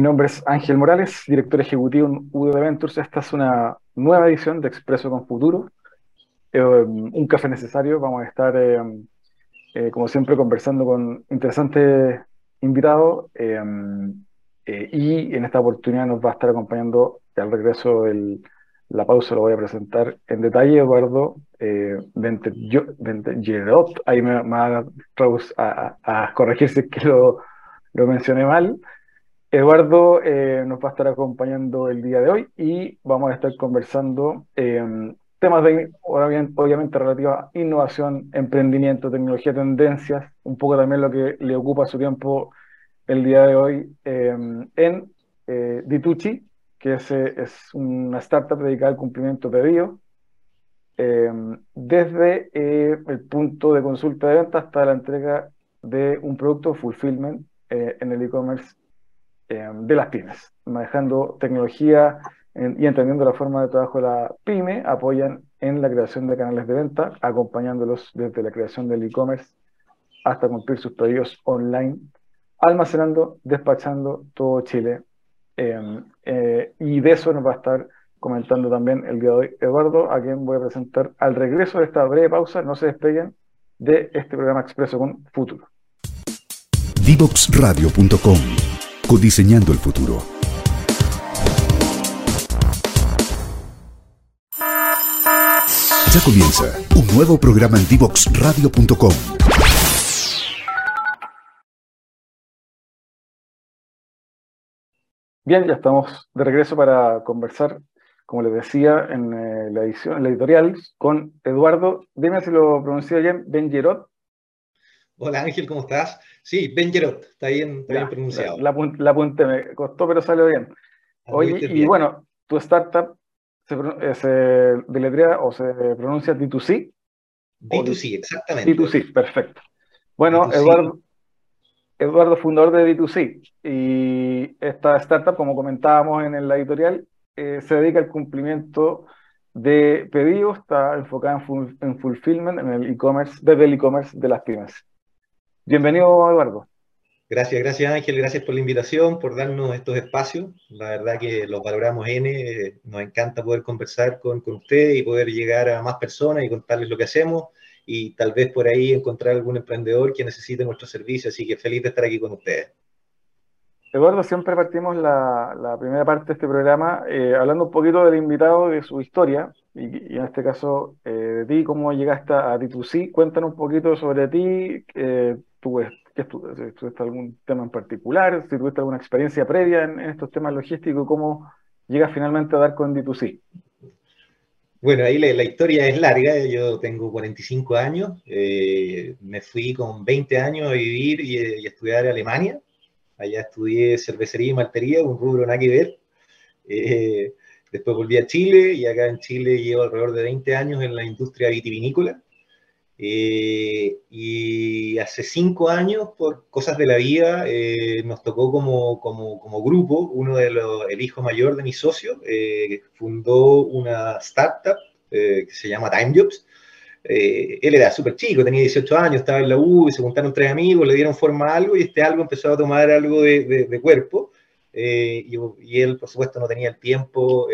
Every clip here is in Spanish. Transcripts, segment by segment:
Mi nombre es Ángel Morales, director ejecutivo en UD Ventures. Esta es una nueva edición de Expreso con Futuro, eh, un café necesario. Vamos a estar, eh, eh, como siempre, conversando con interesantes invitados y en esta oportunidad nos va a estar acompañando al regreso de la pausa, lo voy a presentar en detalle, Eduardo eh, Gerot, ahí me, va a, a, corregir si es que lo, lo mencioné mal. Eduardo eh, nos va a estar acompañando el día de hoy y vamos a estar conversando eh, temas de, obviamente, relativos a innovación, emprendimiento, tecnología, tendencias, un poco también lo que le ocupa su tiempo el día de hoy eh, en Ditucci, que es, es, una startup dedicada al cumplimiento de pedidos, desde el punto de consulta de venta hasta la entrega de un producto fulfillment en el e-commerce Em, de las pymes, manejando tecnología y entendiendo la forma de trabajo de la pyme, apoyan en la creación de canales de venta, acompañándolos desde la creación del e-commerce hasta cumplir sus pedidos online, almacenando, despachando todo Chile. Em, eh, y de eso nos va a estar comentando también el día de hoy Eduardo, a quien voy a presentar al regreso de esta breve pausa. No se despeguen de este programa Expreso con Futuro. Divoxradio.com Codiseñando el futuro. Ya comienza un nuevo programa en Divoxradio.com. Bien, ya estamos de regreso para conversar, como les decía, en eh, la edición, en la editorial, con Eduardo. Dime si lo pronuncio bien, Benjerot. Hola Ángel, ¿cómo estás? Sí, Benjerot, está bien, está bien pronunciado. La, la, me costó, pero salió bien. Oye, y bueno, tu startup se, eh, se deletrea o se pronuncia D2C. D2C, exactamente. D2C, perfecto. Bueno, Eduardo, Eduardo, fundador de D2C, y esta startup, como comentábamos en la editorial, eh, se dedica al cumplimiento de pedidos, está enfocada en, en fulfillment, en el e-commerce, desde el e-commerce de las pymes. Bienvenido, Eduardo. Gracias, gracias Ángel, gracias por la invitación, por darnos estos espacios. La verdad que los valoramos N, nos encanta poder conversar con, con usted y poder llegar a más personas y contarles lo que hacemos y tal vez por ahí encontrar algún emprendedor que necesite nuestro servicio, así que feliz de estar aquí con ustedes. Eduardo, siempre partimos la, la primera parte de este programa eh, hablando un poquito del invitado, de su historia, y, en este caso eh, de ti, cómo llegaste a D2C. Cuéntanos un poquito sobre ti, eh, tú, ¿qué ¿Tuviste algún tema en particular? Si tuviste alguna experiencia previa en, estos temas logísticos, ¿cómo llegas finalmente a dar con D2C? Bueno, ahí la, historia es larga, yo tengo 45 años, eh, me fui con 20 años a vivir y, a estudiar en Alemania, allá estudié cervecería y maltería, un rubro nada que ver, eh, después volví a Chile y acá en Chile llevo alrededor de 20 años en la industria vitivinícola, eh, y hace cinco años, por cosas de la vida, eh, nos tocó como, como, como, grupo, uno de los, el hijo mayor de mi socio, eh, fundó una startup que se llama Time Jobs. él era súper chico, tenía 18 años, estaba en la U y se juntaron tres amigos, le dieron forma a algo y este algo empezó a tomar algo de, de, cuerpo. Y, y, él, por supuesto, no tenía el tiempo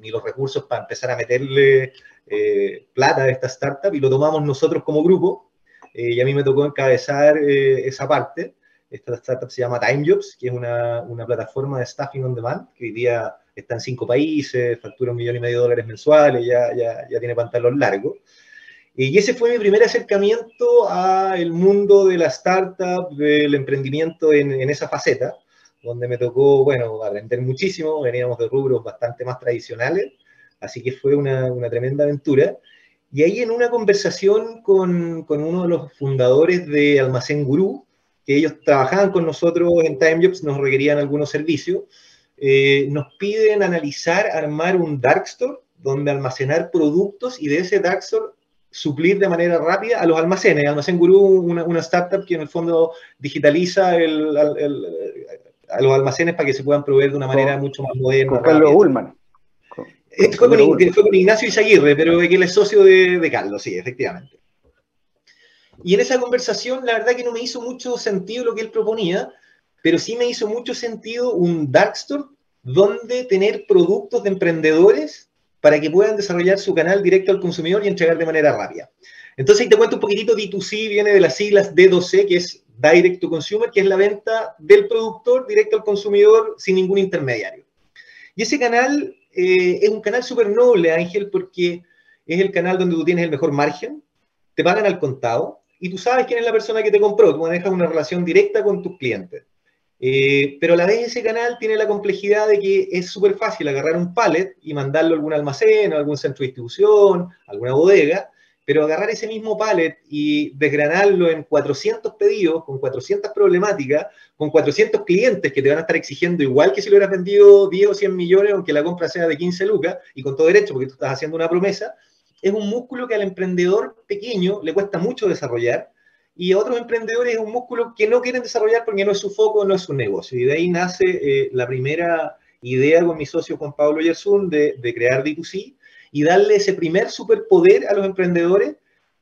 ni los recursos para empezar a meterle eh, plata de esta startup y lo tomamos nosotros como grupo eh, y a mí me tocó encabezar eh, esa parte. Esta startup se llama TimeJobs, que es una, una, plataforma de staffing on demand que hoy día está en cinco países, factura un millón y medio de dólares mensuales, ya, ya, ya tiene pantalón largo. Y ese fue mi primer acercamiento al mundo de la startup, del emprendimiento en, en, esa faceta, donde me tocó, bueno, aprender muchísimo, veníamos de rubros bastante más tradicionales, Así que fue una, tremenda aventura. Y ahí en una conversación con, uno de los fundadores de Almacén Gurú, que ellos trabajaban con nosotros en TimeJobs, nos requerían algunos servicios, eh, nos piden analizar, armar un dark store donde almacenar productos y de ese dark store suplir de manera rápida a los almacenes. Almacén Gurú, una, una startup que en el fondo digitaliza a los almacenes para que se puedan proveer de una manera mucho más moderna. Carlos Ullman. Eh, fue, con, Ignacio Izaguirre, pero que él es socio de, Carlos, sí, efectivamente. Y en esa conversación, la verdad que no me hizo mucho sentido lo que él proponía, pero sí me hizo mucho sentido un dark store donde tener productos de emprendedores para que puedan desarrollar su canal directo al consumidor y entregar de manera rápida. Entonces, ahí te cuento un poquitito, D2C viene de las siglas D2C, que es Direct to Consumer, que es la venta del productor directo al consumidor sin ningún intermediario. Y ese canal eh, es un canal súper noble, Ángel, porque es el canal donde tú tienes el mejor margen, te pagan al contado y tú sabes quién es la persona que te compró, tú manejas una relación directa con tus clientes. Eh, pero a la vez ese canal tiene la complejidad de que es súper fácil agarrar un pallet y mandarlo a algún almacén, a algún centro de distribución, a alguna bodega, pero agarrar ese mismo pallet y desgranarlo en 400 pedidos, con 400 problemáticas, con 400 clientes que te van a estar exigiendo igual que si lo hubieras vendido 10 o 100 millones, aunque la compra sea de 15 lucas, y con todo derecho, porque tú estás haciendo una promesa, es un músculo que al emprendedor pequeño le cuesta mucho desarrollar, y a otros emprendedores es un músculo que no quieren desarrollar porque no es su foco, no es su negocio. Y de ahí nace eh, la primera idea con mi socio Juan Pablo Yersun de, de crear D2C, y darle ese primer superpoder a los emprendedores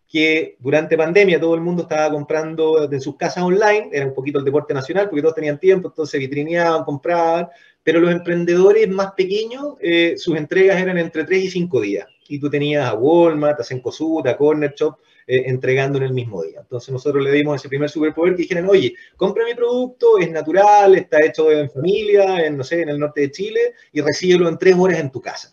que durante pandemia todo el mundo estaba comprando en sus casas online, era un poquito el deporte nacional porque todos tenían tiempo, entonces vitrineaban, compraban, pero los emprendedores más pequeños, eh, sus entregas eran entre 3 y 5 días. Y tú tenías a Walmart, a Cencosud, a Corner Shop, eh, entregando en el mismo día. Entonces nosotros le dimos ese primer superpoder que dijeron, oye, compra mi producto, es natural, está hecho en familia, en, no sé, en el norte de Chile, y recíbelo en 3 horas en tu casa.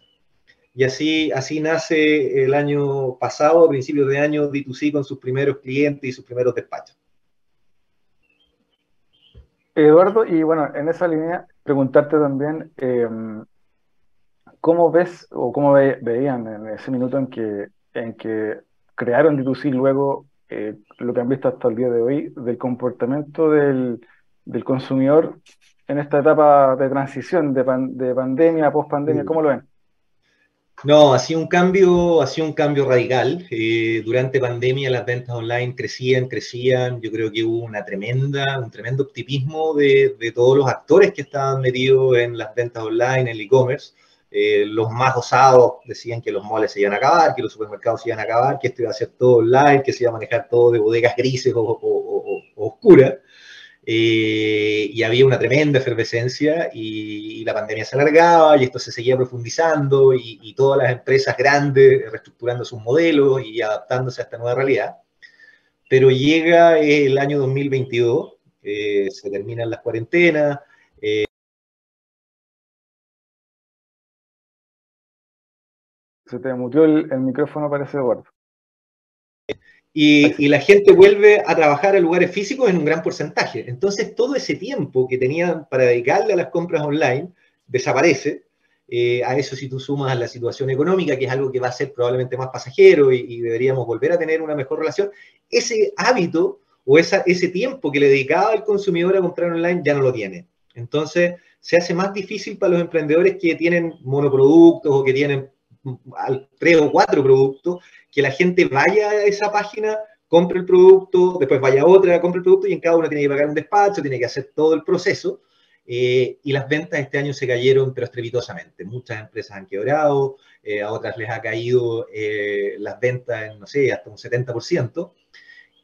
Y así, así nace el año pasado, a principios de año, D2C con sus primeros clientes y sus primeros despachos. Eduardo, y bueno, en esa línea, preguntarte también, em, ¿cómo ves o cómo veían en ese minuto en que, en que crearon D2C luego eh, lo que han visto hasta el día de hoy del comportamiento del, consumidor en esta etapa de transición de, de pandemia, post-pandemia? ¿Cómo lo ven? No, ha sido un cambio, ha un cambio radical. Eh, durante pandemia las ventas online crecían, crecían. Yo creo que hubo una tremenda, un tremendo optimismo de, todos los actores que estaban metidos en las ventas online, en el e-commerce. Eh, los más osados decían que los moles se iban a acabar, que los supermercados se iban a acabar, que esto iba a ser todo online, que se iba a manejar todo de bodegas grises o oscuras. Eh, y había una tremenda efervescencia y, la pandemia se alargaba y esto se seguía profundizando y, todas las empresas grandes reestructurando sus modelos y adaptándose a esta nueva realidad. Pero llega el año 2022, eh, se terminan las cuarentenas. Se te mutió el, el micrófono, parece, Eduardo y, la gente vuelve a trabajar en lugares físicos en un gran porcentaje. Entonces, todo ese tiempo que tenían para dedicarle a las compras online desaparece. Eh, a eso si tú sumas la situación económica, que es algo que va a ser probablemente más pasajero y, deberíamos volver a tener una mejor relación, ese hábito o esa, ese tiempo que le dedicaba el consumidor a comprar online ya no lo tiene. Entonces, se hace más difícil para los emprendedores que tienen monoproductos o que tienen tres o cuatro productos, que la gente vaya a esa página, compre el producto, después vaya a otra, compre el producto y en cada uno tiene que pagar un despacho, tiene que hacer todo el proceso. Eh, y las ventas este año se cayeron, pero estrepitosamente. Muchas empresas han quebrado, eh, a otras les ha caído eh, las ventas en, no sé, hasta un 70%.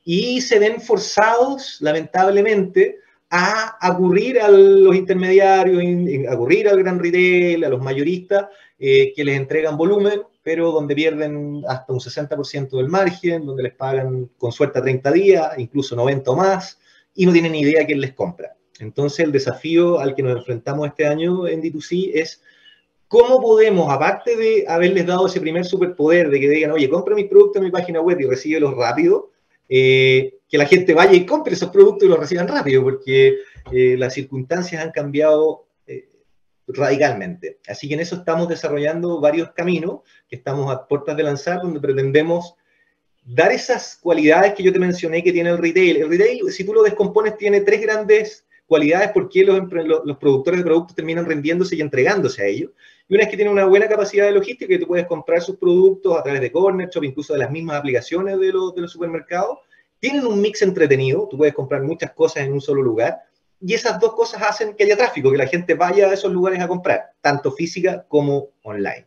Y se ven forzados, lamentablemente, a aburrir a los intermediarios, a aburrir al gran retail, a los mayoristas, que les entregan volumen, pero donde pierden hasta un 60% del margen, donde les pagan con suerte a 30 días, incluso 90 o más, y no tienen ni idea quién les compra. Entonces, el desafío al que nos enfrentamos este año en D2C es cómo podemos, aparte de haberles dado ese primer superpoder de que digan, oye, compra mis productos en mi página web y recíbelos rápido, eh, que la gente vaya y compre esos productos y los reciban rápido, porque eh, las circunstancias han cambiado radicalmente. Así que en eso estamos desarrollando varios caminos que estamos a puertas de lanzar, donde pretendemos dar esas cualidades que yo te mencioné que tiene el retail. El retail, si tú lo descompones, tiene tres grandes cualidades por qué los, los, productores de productos terminan rendiéndose y entregándose a ellos. Y una es que tiene una buena capacidad de logística, que tú puedes comprar sus productos a través de Corner Shop, incluso de las mismas aplicaciones de los, de los supermercados. Tienen un mix entretenido, tú puedes comprar muchas cosas en un solo lugar y esas dos cosas hacen que haya tráfico, que la gente vaya a esos lugares a comprar, tanto física como online.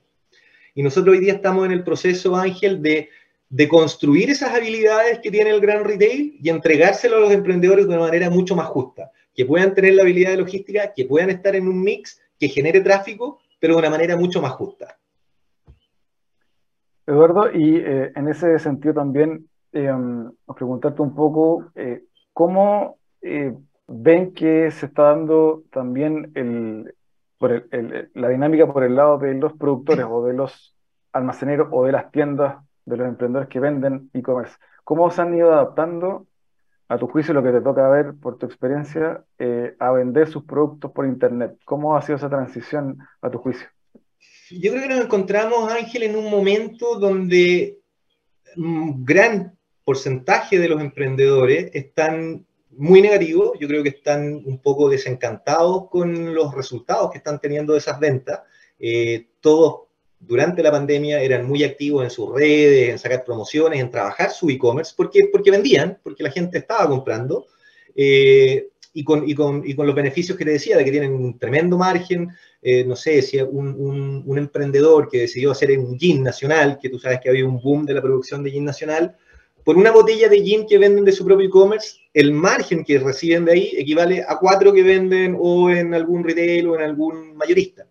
Y nosotros hoy día estamos en el proceso, Ángel, de, de construir esas habilidades que tiene el gran retail y entregárselo a los emprendedores de una manera mucho más justa. que puedan tener la habilidad de logística, que puedan estar en un mix que genere tráfico, pero de una manera mucho más justa. Eduardo, y eh, en ese sentido también, eh, preguntarte un poco, eh, ¿cómo eh, ven que se está dando también el, por la dinámica por el lado de los productores o de los almaceneros o de las tiendas de los emprendedores que venden e-commerce? ¿Cómo se han ido adaptando, a tu juicio, lo que te toca ver por tu experiencia, a vender sus productos por Internet? ¿Cómo ha sido esa transición a tu juicio? Yo creo que nos encontramos, Ángel, en un momento donde un gran porcentaje de los emprendedores están muy negativos, yo creo que están un poco desencantados con los resultados que están teniendo esas ventas. Eh, todos durante la pandemia eran muy activos en sus redes, en sacar promociones, en trabajar su e-commerce, porque, porque vendían, porque la gente estaba comprando. Eh, y con, y, con, y con, los beneficios que te decía, de que tienen un tremendo margen, eh, no sé, si un, un, un, emprendedor que decidió hacer un gin nacional, que tú sabes que había un boom de la producción de gin nacional, por una botella de gin que venden de su propio e-commerce, el margen que reciben de ahí equivale a cuatro que venden o en algún retail o en algún mayorista.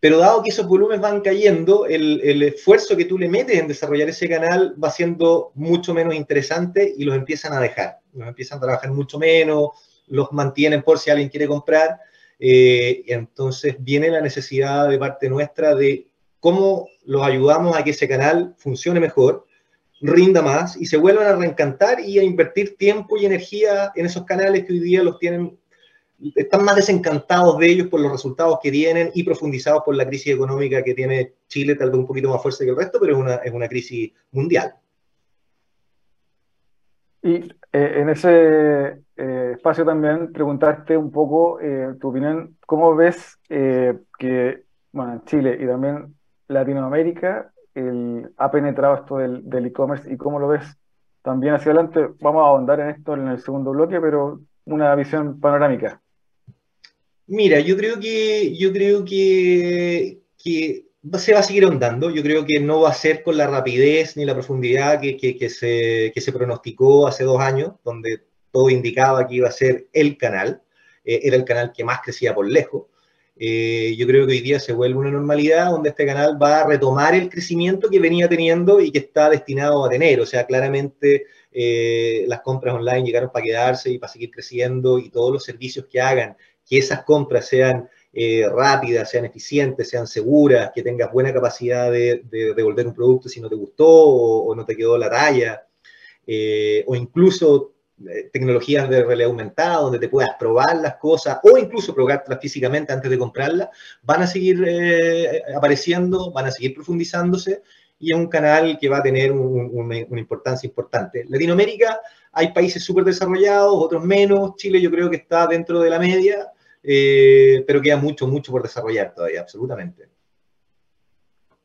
Pero dado que esos volúmenes van cayendo, el, el, esfuerzo que tú le metes en desarrollar ese canal va siendo mucho menos interesante y los empiezan a dejar. Los empiezan a trabajar mucho menos, los mantienen por si alguien quiere comprar. Eh, entonces viene la necesidad de parte nuestra de cómo los ayudamos a que ese canal funcione mejor, rinda más y se vuelvan a reencantar y a invertir tiempo y energía en esos canales que hoy día los tienen, están más desencantados de ellos por los resultados que tienen y profundizados por la crisis económica que tiene Chile, tal vez un poquito más fuerte que el resto, pero es una, es una crisis mundial. Y eh, en ese eh, espacio también preguntarte un poco eh, tu opinión, ¿cómo ves que bueno, en Chile y también Latinoamérica el, ha penetrado esto del e-commerce y cómo lo ves también hacia adelante? Vamos a ahondar en esto en el segundo bloque, pero una visión panorámica. Mira, yo creo que, yo creo que, se va a seguir ahondando. Yo creo que no va a ser con la rapidez ni la profundidad que, que, se, que se pronosticó hace dos años, donde todo indicaba que iba a ser el canal. Eh, era el canal que más crecía por lejos. Eh, yo creo que hoy día se vuelve una normalidad donde este canal va a retomar el crecimiento que venía teniendo y que está destinado a tener. O sea, claramente eh, las compras online llegaron para quedarse y para seguir creciendo y todos los servicios que hagan que esas compras sean eh, rápidas, sean eficientes, sean seguras, que tengas buena capacidad de, devolver un producto si no te gustó o, no te quedó la talla, o incluso tecnologías de realidad aumentada donde te puedas probar las cosas o incluso probártelas físicamente antes de comprarlas, van a seguir apareciendo, van a seguir profundizándose y es un canal que va a tener una importancia importante. Latinoamérica hay países súper desarrollados, otros menos, Chile yo creo que está dentro de la media, eh, pero queda mucho, mucho por desarrollar todavía, absolutamente.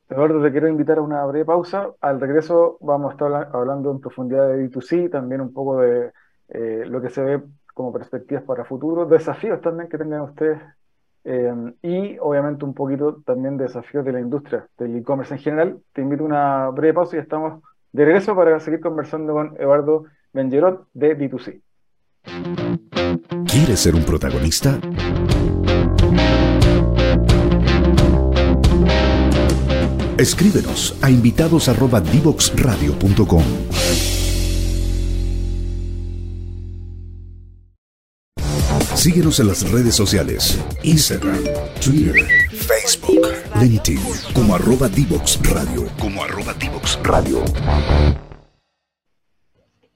Eduardo, te quiero invitar a una breve pausa. Al regreso vamos a estar hablando en profundidad de D2C, también un poco de eh, lo que se ve como perspectivas para futuro, desafíos también que tengan ustedes eh, y obviamente un poquito también de desafíos de la industria, del e-commerce en general. Te invito a una breve pausa y estamos de regreso para seguir conversando con Eduardo Benjerot de D2C. ¿Quieres ser un protagonista? Escríbenos a invitados@divoxradio.com. Síguenos en las redes sociales, Instagram, Twitter, Facebook, LinkedIn, como arroba Divox Radio, como arroba Divox Radio.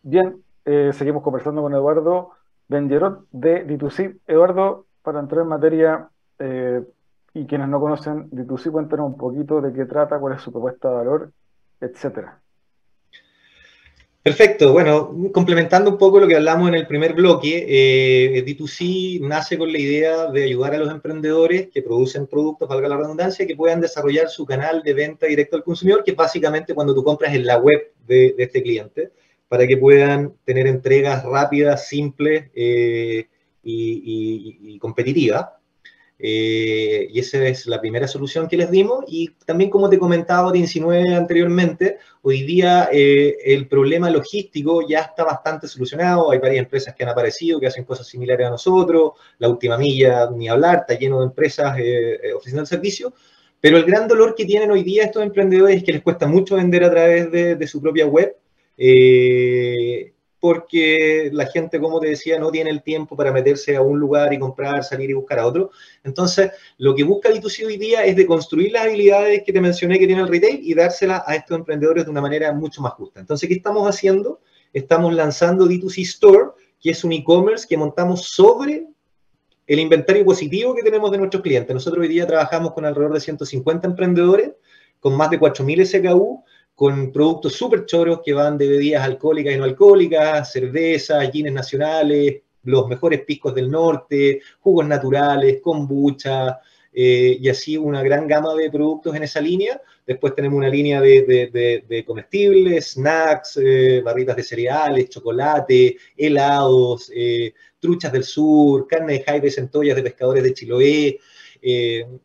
Bien, eh, seguimos conversando con Eduardo Benjerot de D2C. Eduardo, para entrar en materia, eh, y quienes no conocen D2C, cuéntanos un poquito de qué trata, cuál es su propuesta de valor, etcétera. Perfecto, bueno, complementando un poco lo que hablamos en el primer bloque, eh, D2C nace con la idea de ayudar a los emprendedores que producen productos, valga la redundancia, que puedan desarrollar su canal de venta directo al consumidor, que es básicamente cuando tú compras en la web de este cliente para que puedan tener entregas rápidas, simples eh, y, competitivas. Eh, y esa es la primera solución que les dimos. Y también, como te comentaba, te insinué anteriormente, hoy día eh, el problema logístico ya está bastante solucionado. Hay varias empresas que han aparecido, que hacen cosas similares a nosotros. La última milla, ni hablar, está lleno de empresas eh, ofreciendo el servicio. Pero el gran dolor que tienen hoy día estos emprendedores es que les cuesta mucho vender a través de, su propia web. Eh, porque la gente, como te decía, no tiene el tiempo para meterse a un lugar y comprar, salir y buscar a otro. Entonces, lo que busca D2C hoy día es de construir las habilidades que te mencioné que tiene el retail y dárselas a estos emprendedores de una manera mucho más justa. Entonces, ¿qué estamos haciendo? Estamos lanzando D2C Store, que es un e-commerce que montamos sobre el inventario positivo que tenemos de nuestros clientes. Nosotros hoy día trabajamos con alrededor de 150 emprendedores, con más de 4.000 SKU, con productos súper choros que van de bebidas alcohólicas y no alcohólicas, cervezas, gines nacionales, los mejores piscos del norte, jugos naturales, kombucha, eh, y así una gran gama de productos en esa línea. Después tenemos una línea de, comestibles, snacks, eh, barritas de cereales, chocolate, helados, eh, truchas del sur, carne de jaibe, centollas de pescadores de Chiloé,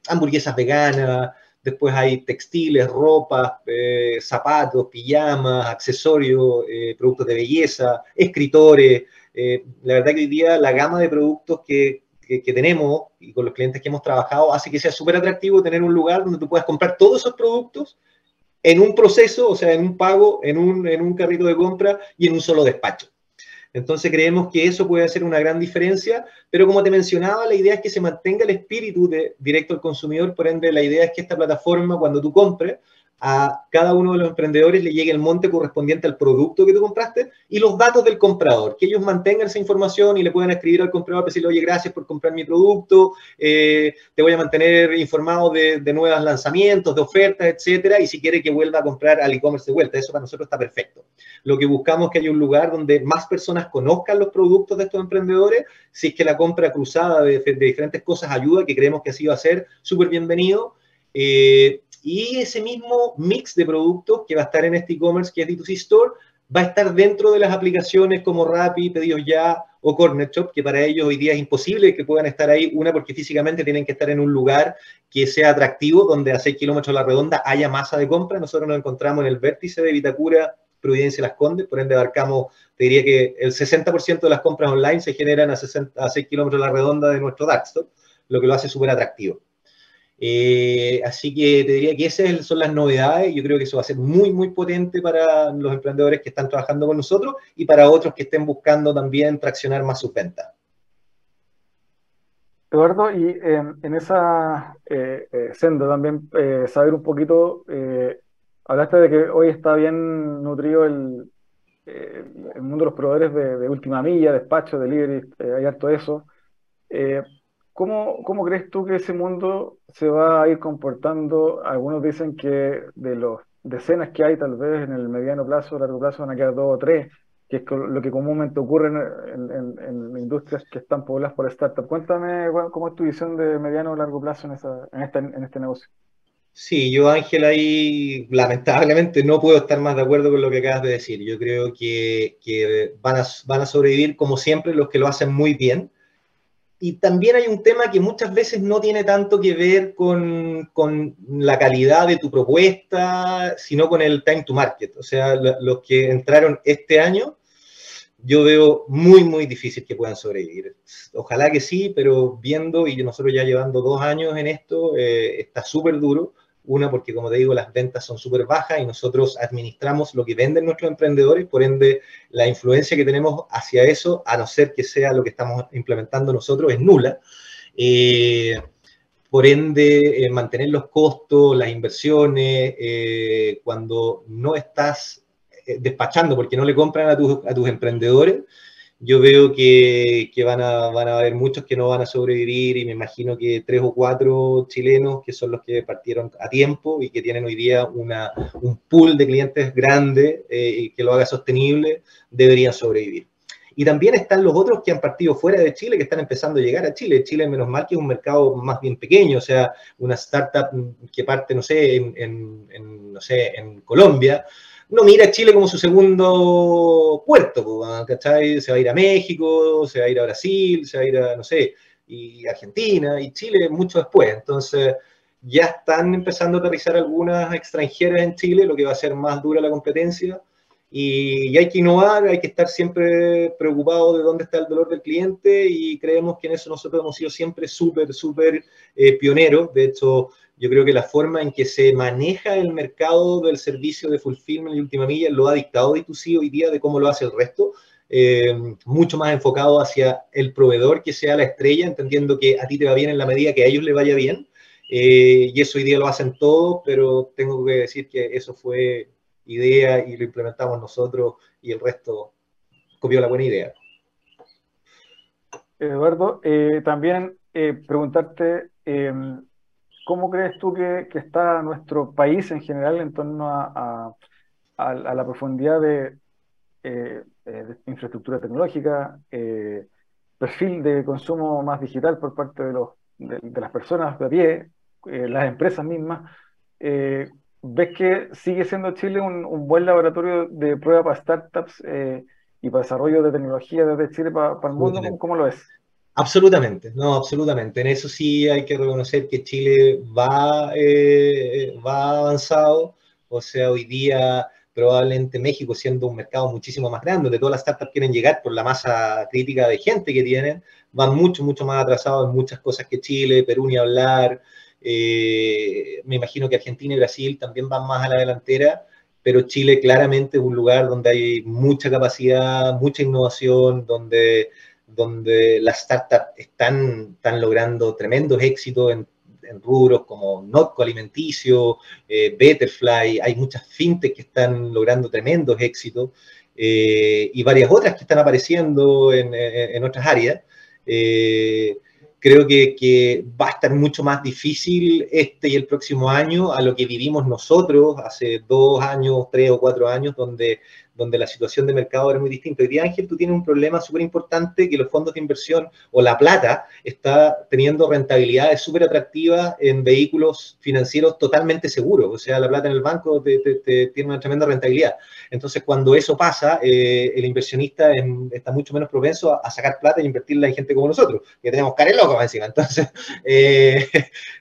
hamburguesas veganas, Después hay textiles, ropas, eh, zapatos, pijamas, accesorios, eh, productos de belleza, escritores. Eh, la verdad que hoy día la gama de productos que, que, tenemos y con los clientes que hemos trabajado hace que sea súper atractivo tener un lugar donde tú puedas comprar todos esos productos en un proceso, o sea, en un pago, en un, en un carrito de compra y en un solo despacho. Entonces creemos que eso puede hacer una gran diferencia, pero como te mencionaba, la idea es que se mantenga el espíritu de directo al consumidor, por ende la idea es que esta plataforma, cuando tú compres, a cada uno de los emprendedores le llegue el monte correspondiente al producto que tú compraste y los datos del comprador, que ellos mantengan esa información y le puedan escribir al comprador, decirle, oye, gracias por comprar mi producto, eh, te voy a mantener informado de, de nuevos lanzamientos, de ofertas, etcétera, y si quiere que vuelva a comprar al e-commerce de vuelta, eso para nosotros está perfecto. Lo que buscamos es que haya un lugar donde más personas conozcan los productos de estos emprendedores, si es que la compra cruzada de, diferentes cosas ayuda, que creemos que así va a ser súper bienvenido. Eh, y ese mismo mix de productos que va a estar en este e-commerce que es D2C Store, va a estar dentro de las aplicaciones como Rappi, Pedidos Ya o Corner Shop, que para ellos hoy día es imposible que puedan estar ahí. Una, porque físicamente tienen que estar en un lugar que sea atractivo, donde a 6 kilómetros a la redonda haya masa de compra. Nosotros nos encontramos en el vértice de Vitacura, Providencia Las Condes, por ende abarcamos, te diría que el 60% de las compras online se generan a, 60, a 6 kilómetros a la redonda de nuestro dark lo que lo hace súper atractivo. Eh, así que te diría que esas son las novedades. Yo creo que eso va a ser muy, muy potente para los emprendedores que están trabajando con nosotros y para otros que estén buscando también traccionar más sus ventas. Eduardo, y en esa eh, eh, senda también saber un poquito, hablaste de que hoy está bien nutrido el, mundo de los proveedores de, de última milla, despacho, delivery, hay harto eso. ¿Cómo, ¿Cómo, crees tú que ese mundo se va a ir comportando? Algunos dicen que de los decenas que hay, tal vez en el mediano plazo, largo plazo, van a quedar dos o tres, que es lo que comúnmente ocurre en, en, industrias que están pobladas por startups. Cuéntame cómo es tu visión de mediano o largo plazo en, esa, en, este, en este negocio. Sí, yo Ángel ahí lamentablemente no puedo estar más de acuerdo con lo que acabas de decir. Yo creo que, que van, a, van a sobrevivir como siempre los que lo hacen muy bien y también hay un tema que muchas veces no tiene tanto que ver con, con, la calidad de tu propuesta, sino con el time to market. O sea, los que entraron este año, yo veo muy, muy difícil que puedan sobrevivir. Ojalá que sí, pero viendo, y nosotros ya llevando dos años en esto, eh, está súper duro. Una, porque como te digo, las ventas son súper bajas y nosotros administramos lo que venden nuestros emprendedores, por ende, la influencia que tenemos hacia eso, a no ser que sea lo que estamos implementando nosotros, es nula. Eh, por ende, eh, mantener los costos, las inversiones, eh, cuando no estás despachando porque no le compran a tus, a tus emprendedores, yo veo que, que, van, a, van a haber muchos que no van a sobrevivir y me imagino que tres o cuatro chilenos que son los que partieron a tiempo y que tienen hoy día una, un pool de clientes grande eh, y que lo haga sostenible, deberían sobrevivir. Y también están los otros que han partido fuera de Chile, que están empezando a llegar a Chile. Chile, menos mal, que es un mercado más bien pequeño, o sea, una startup que parte, no sé, en, en no sé, en Colombia, no mira a Chile como su segundo puerto, ¿cachai? Se va a ir a México, se va a ir a Brasil, se va a ir a, no sé, y Argentina y Chile mucho después. Entonces, ya están empezando a aterrizar algunas extranjeras en Chile, lo que va a ser más dura la competencia. Y, hay que innovar, hay que estar siempre preocupado de dónde está el dolor del cliente y creemos que en eso nosotros hemos sido siempre súper, súper eh, pioneros. De hecho, yo creo que la forma en que se maneja el mercado del servicio de fulfillment y última milla lo ha dictado D2C hoy día de cómo lo hace el resto. Eh, mucho más enfocado hacia el proveedor que sea la estrella, entendiendo que a ti te va bien en la medida que a ellos le vaya bien. Eh, y eso hoy día lo hacen todos, pero tengo que decir que eso fue idea y lo implementamos nosotros y el resto copió la buena idea. Eduardo, eh, también preguntarte, em, ¿cómo crees tú que, está nuestro país en general en torno a, a la profundidad de, eh, eh, de infraestructura tecnológica, eh, perfil de consumo más digital por parte de, los, de, las personas de a pie, las empresas mismas. ¿Ves que sigue siendo Chile un, buen laboratorio de prueba para startups y para desarrollo de tecnología desde Chile para, el mundo? ¿Cómo, lo es? Absolutamente, no, absolutamente. En eso sí hay que reconocer que Chile va, va avanzado. O sea, hoy día probablemente México siendo un mercado muchísimo más grande, donde todas las startups quieren llegar por la masa crítica de gente que tienen, van mucho, mucho más atrasados en muchas cosas que Chile, Perú ni hablar. Eh, me imagino que Argentina y Brasil también van más a la delantera, pero Chile claramente es un lugar donde hay mucha capacidad, mucha innovación, donde, donde las startups están, están logrando tremendos éxitos en en rubros como Notco Alimenticio, eh, Betterfly, hay muchas fintech que están logrando tremendos éxitos eh, y varias otras que están apareciendo en, otras áreas. Eh, creo que, que, va a estar mucho más difícil este y el próximo año a lo que vivimos nosotros hace dos años, tres o cuatro años, donde donde la situación de mercado era muy distinta. Hoy día, Ángel, tú tienes un problema súper importante que los fondos de inversión o la plata está teniendo rentabilidades súper atractivas en vehículos financieros totalmente seguros. O sea, la plata en el banco tiene una tremenda rentabilidad. Entonces, cuando eso pasa, eh, el inversionista está mucho menos propenso a, sacar plata e invertirla en gente como nosotros, que tenemos care loco encima. Entonces, eh,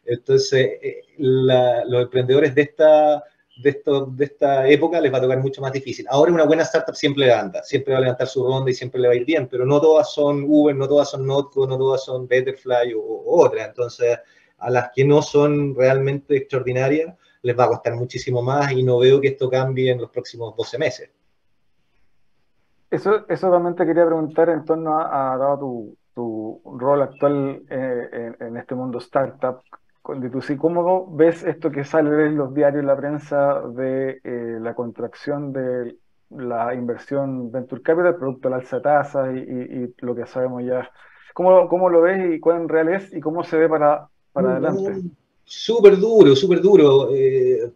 entonces eh, los emprendedores de esta de, esto, de esta época les va a tocar mucho más difícil. Ahora una buena startup siempre levanta, siempre va a levantar su ronda y siempre le va a ir bien, pero no todas son Uber, no todas son Notco, no todas son Betterfly o, otras. Entonces, a las que no son realmente extraordinarias, les va a costar muchísimo más y no veo que esto cambie en los próximos 12 meses. Eso, eso también quería preguntar en torno a, dado tu, tu, rol actual eh, en, este mundo startup, ¿cómo ves esto que sale en los diarios, la prensa, de eh, la contracción de la inversión Venture Capital, producto de la alza de tasas y, lo que sabemos ya? ¿Cómo, ¿Cómo, lo ves y cuán real es y cómo se ve para, para adelante? Súper duro, súper duro. Eh,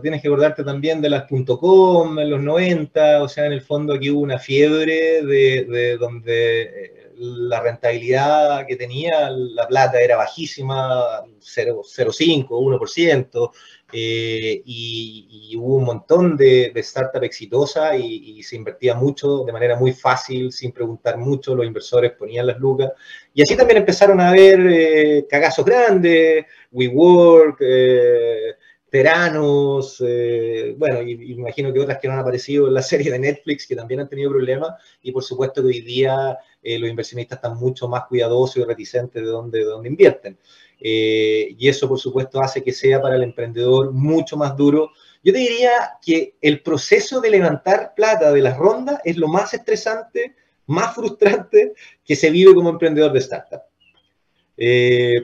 tienes que acordarte también de las .com en los 90, o sea, en el fondo aquí hubo una fiebre de, de donde eh, la rentabilidad que tenía la plata era bajísima, 0,5, 1%, eh, y, hubo un montón de, de startups exitosas y, se invertía mucho de manera muy fácil, sin preguntar mucho, los inversores ponían las lucas. Y así también empezaron a haber eh, cagazos grandes, WeWork, eh, Teranos, eh, bueno, imagino que otras que no han aparecido en la serie de Netflix, que también han tenido problemas, y por supuesto que hoy día eh, los inversionistas están mucho más cuidadosos y reticentes de dónde, de invierten. Eh, y eso, por supuesto, hace que sea para el emprendedor mucho más duro. Yo te diría que el proceso de levantar plata de las rondas es lo más estresante, más frustrante que se vive como emprendedor de startup.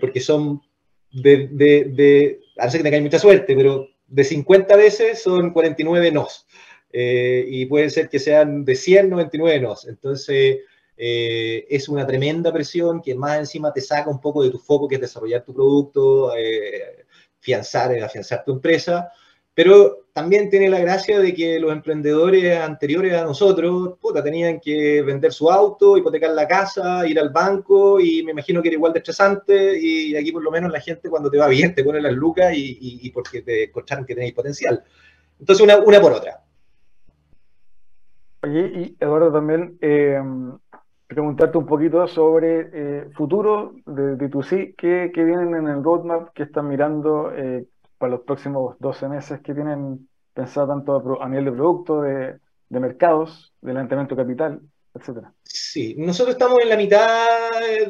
Porque son de, a que tengáis mucha suerte, pero de 50 veces son 49 nos. y puede ser que sean de 100, 99 nos. Entonces, eh, es una tremenda presión que más encima te saca un poco de tu foco, que es desarrollar tu producto, eh, afianzar, eh, afianzar tu empresa, pero también tiene la gracia de que los emprendedores anteriores a nosotros, puta, tenían que vender su auto, hipotecar la casa, ir al banco, y me imagino que era igual de estresante, y aquí por lo menos la gente cuando te va bien te pone las lucas y, porque te escucharon que tenéis potencial. Entonces, una, por otra. Oye, y Eduardo, también, preguntarte un poquito sobre eh, futuro de, de tu sí, ¿qué, vienen en el roadmap, qué están mirando eh, para los próximos 12 meses, qué tienen pensado tanto a, nivel de producto, de, mercados, de levantamiento capital, etcétera. Sí, nosotros estamos en la mitad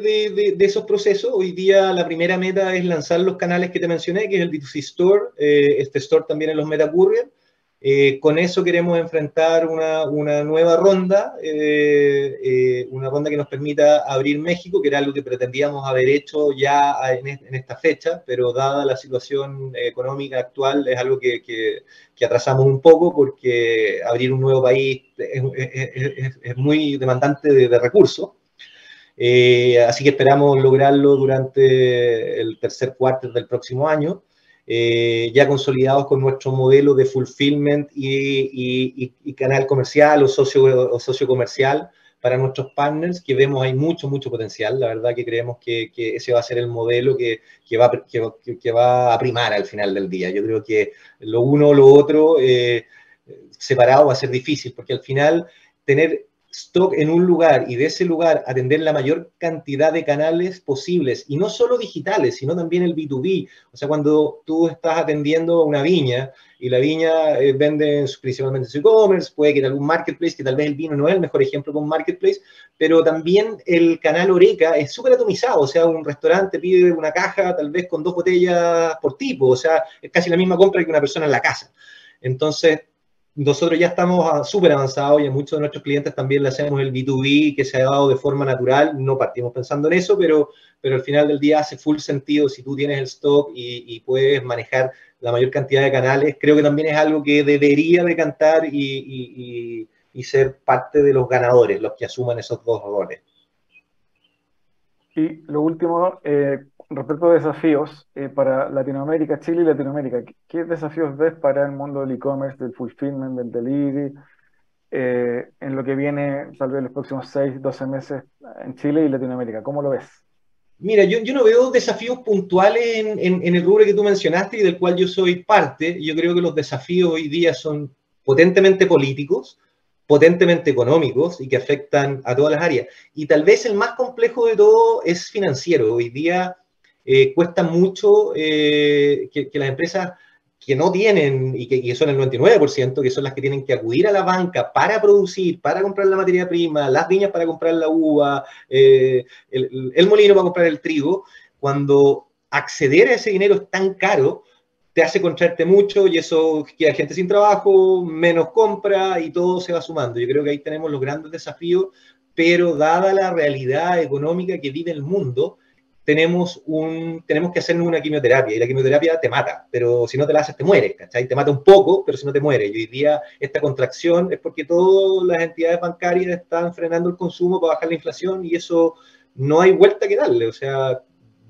de, esos procesos. Hoy día la primera meta es lanzar los canales que te mencioné, que es el D2C Store, eh, este store también en los Meta Courier. Eh, con eso queremos enfrentar una, una nueva ronda, eh, eh, una ronda que nos permita abrir México, que era algo que pretendíamos haber hecho ya en, en esta fecha, pero dada la situación económica actual es algo que, que, que atrasamos un poco porque abrir un nuevo país es, es, es muy demandante de, de recursos. así que esperamos lograrlo durante el tercer cuarto del próximo año. Eh, ya consolidados con nuestro modelo de fulfillment y, canal comercial o socio, socio comercial para nuestros partners, que vemos hay mucho, mucho potencial. La verdad que creemos que, ese va a ser el modelo que, va, que, va a primar al final del día. Yo creo que lo uno o lo otro eh, separado va a ser difícil, porque al final tener stock en un lugar y de ese lugar atender la mayor cantidad de canales posibles, y no solo digitales, sino también el B2B. O sea, cuando tú estás atendiendo una viña y la viña eh, vende principalmente su e-commerce, puede que en algún marketplace, que tal vez el vino no es el mejor ejemplo con marketplace, pero también el canal Oreca es súper atomizado. O sea, un restaurante pide una caja tal vez con dos botellas por tipo, o sea, es casi la misma compra que una persona en la casa. Entonces, nosotros ya estamos súper avanzados y a muchos de nuestros clientes también le hacemos el B2B que se ha dado de forma natural. No partimos pensando en eso, pero, pero al final del día hace full sentido si tú tienes el stock y, puedes manejar la mayor cantidad de canales. Creo que también es algo que debería decantar y, y ser parte de los ganadores, los que asuman esos dos roles. Y lo último, eh, respecto a desafíos eh, para Latinoamérica, Chile y Latinoamérica, ¿qué, desafíos ves para el mundo del e-commerce, del fulfillment, del delivery, eh, en lo que viene, tal vez los próximos 6, 12 meses en Chile y Latinoamérica? ¿Cómo lo ves? Mira, yo, yo no veo desafíos puntuales en, en, el rubro que tú mencionaste y del cual yo soy parte. Yo creo que los desafíos hoy día son potentemente políticos potentemente económicos y que afectan a todas las áreas. Y tal vez el más complejo de todo es financiero. Hoy día eh, cuesta mucho eh, que, las empresas que no tienen y que, son el 99%, que son las que tienen que acudir a la banca para producir, para comprar la materia prima, las viñas para comprar la uva, eh, el, molino para comprar el trigo, cuando acceder a ese dinero es tan caro, te hace contraerte mucho y eso queda gente sin trabajo, menos compra y todo se va sumando. Yo creo que ahí tenemos los grandes desafíos, pero dada la realidad económica que vive el mundo, tenemos, un, tenemos que hacernos una quimioterapia y la quimioterapia te mata, pero si no te la haces te mueres, ¿cachai? Te mata un poco, pero si no te mueres. Y hoy día esta contracción es porque todas las entidades bancarias están frenando el consumo para bajar la inflación y eso no hay vuelta que darle, o sea,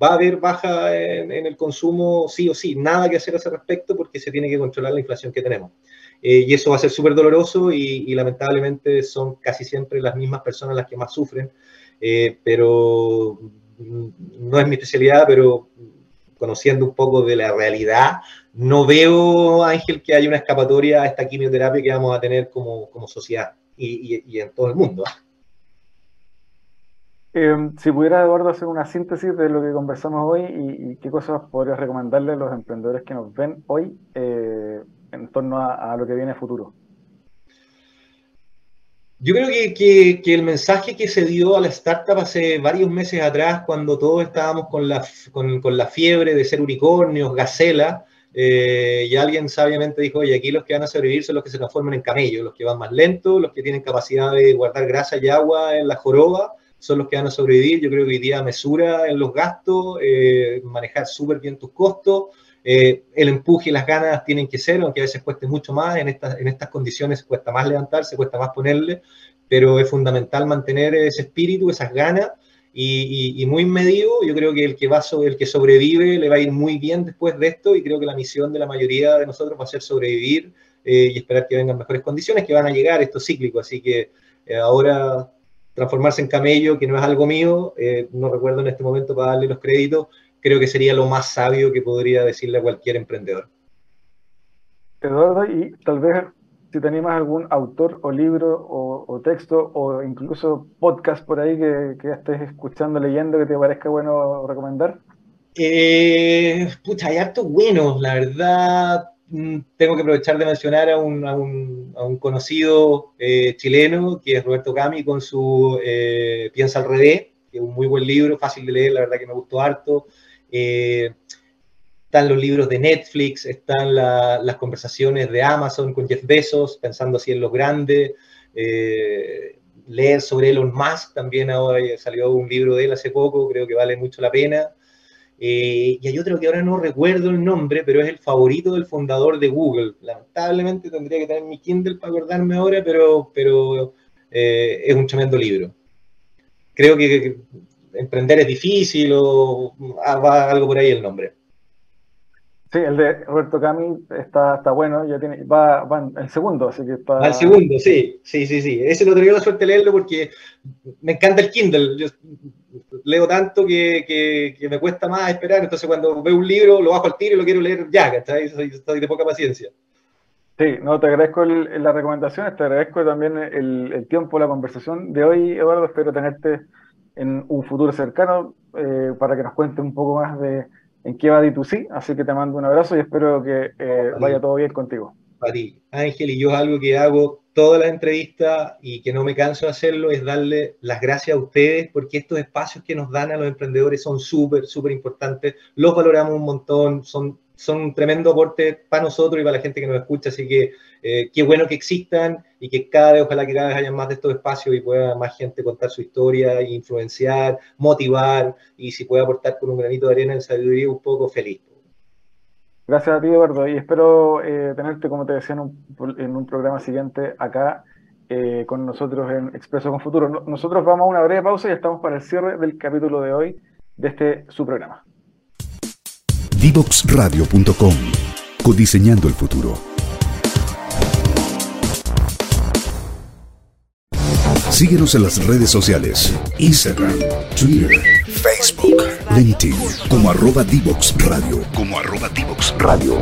va a haber baja en, el consumo sí o sí, nada que hacer a ese respecto porque se tiene que controlar la inflación que tenemos. Eh, y eso va a ser súper doloroso y, lamentablemente son casi siempre las mismas personas las que más sufren, eh, pero no es mi especialidad, pero conociendo un poco de la realidad, no veo, Ángel, que haya una escapatoria a esta quimioterapia que vamos a tener como, como sociedad y, y, en todo el mundo. Em, si pudiera, Eduardo, hacer una síntesis de lo que conversamos hoy y, qué cosas podrías recomendarle a los emprendedores que nos ven hoy eh, en torno a, a lo que viene futuro. Yo creo que, el mensaje que se dio a la startup hace varios meses atrás, cuando todos estábamos con la, con, la fiebre de ser unicornios, gacela, eh, y alguien sabiamente dijo, oye, aquí los que van a sobrevivir son los que se transforman en camellos, los que van más lentos, los que tienen capacidad de guardar grasa y agua en la joroba, son los que van a sobrevivir. Yo creo que hoy día mesura en los gastos, eh, manejar súper bien tus costos, eh, el empuje y las ganas tienen que ser, aunque a veces cueste mucho más, en estas, en estas condiciones cuesta más levantarse, cuesta más ponerle, pero es fundamental mantener ese espíritu, esas ganas y, muy medido. Yo creo que el que, va el que sobrevive le va a ir muy bien después de esto y creo que la misión de la mayoría de nosotros va a ser sobrevivir eh, y esperar que vengan mejores condiciones, que van a llegar, esto cíclico, así que eh, ahora transformarse en camello, que no es algo mío, no recuerdo en este momento para darle los créditos, creo que sería lo más sabio que podría decirle a cualquier emprendedor. Eduardo, y tal vez si te animas algún autor o libro o, texto o incluso podcast por ahí que, que, estés escuchando, leyendo, que te parezca bueno recomendar. Eh, pucha, hay harto bueno, la verdad. Mm, tengo que aprovechar de mencionar a un, a un, a un conocido eh, chileno, que es Roberto Cami, con su eh, Piensa al revés, que es un muy buen libro, fácil de leer, la verdad que me gustó harto. Eh, están los libros de Netflix, están las conversaciones de Amazon con Jeff Bezos, pensando así en los grandes. leer sobre Elon Musk, también ahora salió un libro de él hace poco, creo que vale mucho la pena. Eh, y hay otro que ahora no recuerdo el nombre, pero es el favorito del fundador de Google. Lamentablemente tendría que tener mi Kindle para acordarme ahora, pero, pero eh, es un tremendo libro. Creo que, emprender es difícil o ah, va algo por ahí el nombre. Sí, el de Roberto Cami está, está bueno, ya tiene, va, va el segundo, así que está... Va el segundo, sí, sí, sí, sí. Ese lo tenía la suerte de leerlo porque me encanta el Kindle. Yo leo tanto que, que, me cuesta más esperar, entonces cuando veo un libro lo bajo al tiro y lo quiero leer ya, ¿cachai? Estoy de poca paciencia. Sí, no, te agradezco el, las recomendaciones, te agradezco también el, el, tiempo, la conversación de hoy, Eduardo. Espero tenerte en un futuro cercano eh, para que nos cuentes un poco más de en qué va D2C. Así que te mando un abrazo y espero que eh, vaya todo bien contigo. Para ti, Ángel, y yo algo que hago toda la entrevista y que no me canso de hacerlo es darle las gracias a ustedes porque estos espacios que nos dan a los emprendedores son súper, súper importantes, los valoramos un montón, son, son un tremendo aporte para nosotros y para la gente que nos escucha, así que eh, qué bueno que existan y que cada vez, ojalá que cada vez haya más de estos espacios y pueda más gente contar su historia, influenciar, motivar y si puede aportar con un granito de arena en sabiduría un poco feliz. Gracias a ti, Eduardo, y espero eh, tenerte, como te decía, en un, programa siguiente acá eh, con nosotros en Expreso con Futuro. Nosotros vamos a una breve pausa y estamos para el cierre del capítulo de hoy de este su programa. Divoxradio.com Codiseñando el futuro. Síguenos en las redes sociales: Instagram, Twitter, Facebook, Como arroba Divox Radio. Como arroba Divox Radio.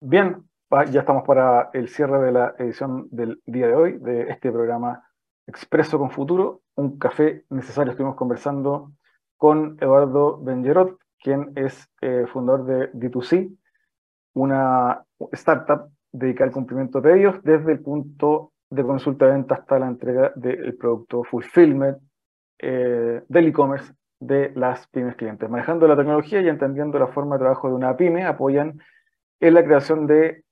Bien, ya estamos para el cierre de la edición del día de hoy de este programa Expreso con Futuro, un café necesario. Estuvimos conversando con Eduardo Benjerot, quien es eh, fundador de D2C, una startup dedicada al cumplimiento de ellos desde el punto de consulta de venta hasta la entrega del producto fulfillment eh, del e-commerce de las pymes clientes. Manejando la tecnología y entendiendo la forma de trabajo de una pyme, apoyan en la creación de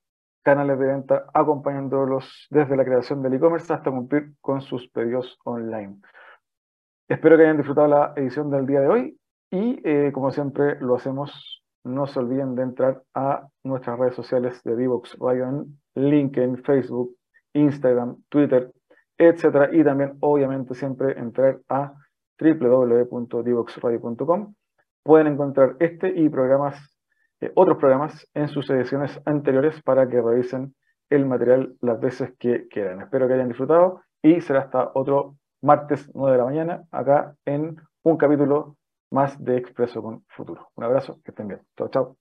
canales de venta, acompañándolos desde la creación del e-commerce hasta cumplir con sus pedidos online. Espero que hayan disfrutado la edición del día de hoy y, eh, como siempre lo hacemos, no se olviden de entrar a nuestras redes sociales de Divox Radio en LinkedIn, Facebook, Instagram, Twitter, etcétera, y también obviamente siempre entrar a www.divoxradio.com. Pueden encontrar este y programas, eh, otros programas en sus ediciones anteriores para que revisen el material las veces que quieran. Espero que hayan disfrutado y será hasta otro martes 9 de la mañana acá en un capítulo más de Expreso con Futuro. Un abrazo, que estén bien. Chao, chao.